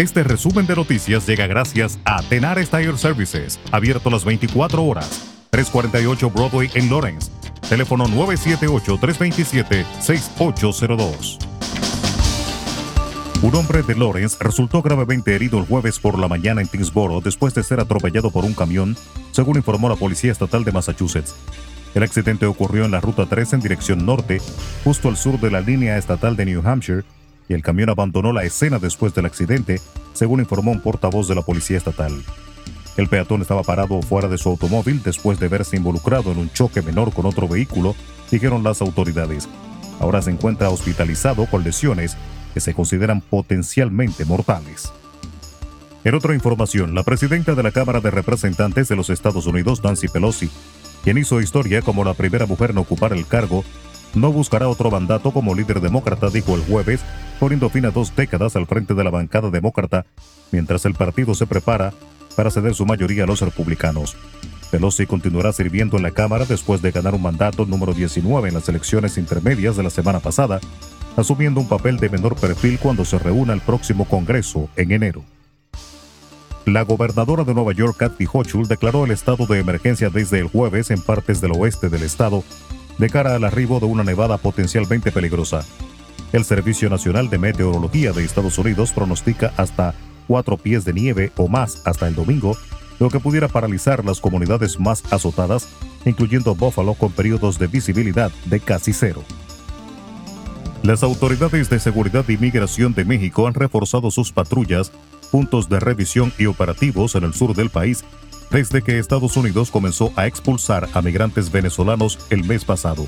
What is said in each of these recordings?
Este resumen de noticias llega gracias a Tenar Tire Services, abierto las 24 horas. 348 Broadway en Lawrence. Teléfono 978-327-6802. Un hombre de Lawrence resultó gravemente herido el jueves por la mañana en Tingsboro después de ser atropellado por un camión, según informó la Policía Estatal de Massachusetts. El accidente ocurrió en la Ruta 3 en dirección norte, justo al sur de la línea estatal de New Hampshire, y el camión abandonó la escena después del accidente, según informó un portavoz de la Policía Estatal. El peatón estaba parado fuera de su automóvil después de verse involucrado en un choque menor con otro vehículo, dijeron las autoridades. Ahora se encuentra hospitalizado con lesiones que se consideran potencialmente mortales. En otra información, la presidenta de la Cámara de Representantes de los Estados Unidos, Nancy Pelosi, quien hizo historia como la primera mujer en ocupar el cargo, no buscará otro mandato como líder demócrata, dijo el jueves, poniendo fin a dos décadas al frente de la bancada demócrata, mientras el partido se prepara para ceder su mayoría a los republicanos. Pelosi continuará sirviendo en la Cámara después de ganar un mandato número 19 en las elecciones intermedias de la semana pasada, asumiendo un papel de menor perfil cuando se reúna el próximo Congreso en enero. La gobernadora de Nueva York, Kathy Hochul, declaró el estado de emergencia desde el jueves en partes del oeste del estado de cara al arribo de una nevada potencialmente peligrosa. El Servicio Nacional de Meteorología de Estados Unidos pronostica hasta cuatro pies de nieve o más hasta el domingo, lo que pudiera paralizar las comunidades más azotadas, incluyendo Buffalo con periodos de visibilidad de casi cero. Las autoridades de seguridad e inmigración de México han reforzado sus patrullas puntos de revisión y operativos en el sur del país desde que Estados Unidos comenzó a expulsar a migrantes venezolanos el mes pasado.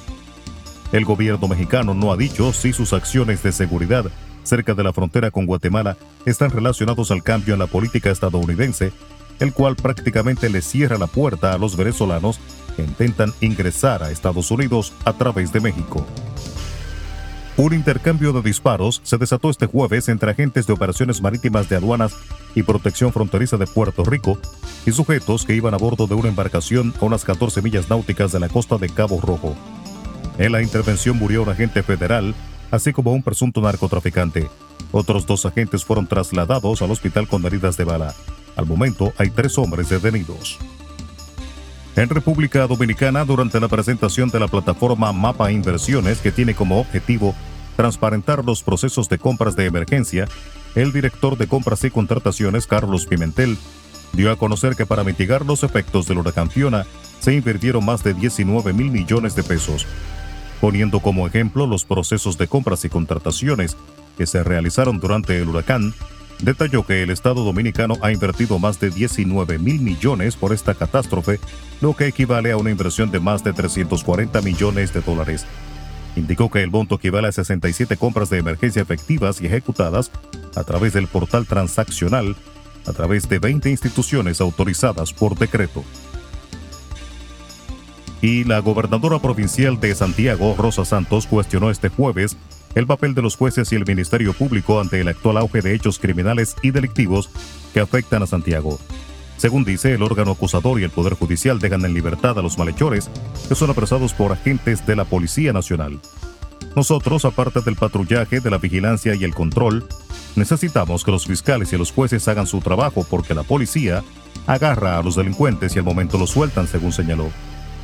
El gobierno mexicano no ha dicho si sus acciones de seguridad cerca de la frontera con Guatemala están relacionados al cambio en la política estadounidense, el cual prácticamente le cierra la puerta a los venezolanos que intentan ingresar a Estados Unidos a través de México. Un intercambio de disparos se desató este jueves entre agentes de operaciones marítimas de aduanas y protección fronteriza de Puerto Rico y sujetos que iban a bordo de una embarcación a unas 14 millas náuticas de la costa de Cabo Rojo. En la intervención murió un agente federal, así como un presunto narcotraficante. Otros dos agentes fueron trasladados al hospital con heridas de bala. Al momento hay tres hombres detenidos. En República Dominicana, durante la presentación de la plataforma Mapa Inversiones, que tiene como objetivo transparentar los procesos de compras de emergencia, el director de compras y contrataciones, Carlos Pimentel, dio a conocer que para mitigar los efectos del huracán Fiona, se invirtieron más de 19 mil millones de pesos, poniendo como ejemplo los procesos de compras y contrataciones que se realizaron durante el huracán, detalló que el Estado dominicano ha invertido más de 19 mil millones por esta catástrofe, lo que equivale a una inversión de más de 340 millones de dólares. Indicó que el monto equivale a 67 compras de emergencia efectivas y ejecutadas a través del portal transaccional, a través de 20 instituciones autorizadas por decreto. Y la gobernadora provincial de Santiago, Rosa Santos, cuestionó este jueves el papel de los jueces y el Ministerio Público ante el actual auge de hechos criminales y delictivos que afectan a Santiago. Según dice, el órgano acusador y el Poder Judicial dejan en libertad a los malhechores que son apresados por agentes de la Policía Nacional. Nosotros, aparte del patrullaje, de la vigilancia y el control, necesitamos que los fiscales y los jueces hagan su trabajo porque la policía agarra a los delincuentes y al momento los sueltan, según señaló.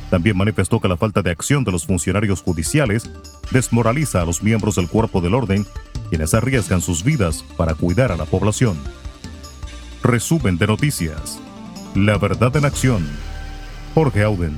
También manifestó que la falta de acción de los funcionarios judiciales desmoraliza a los miembros del cuerpo del orden, quienes arriesgan sus vidas para cuidar a la población. Resumen de noticias. La verdad en acción. Jorge Auden.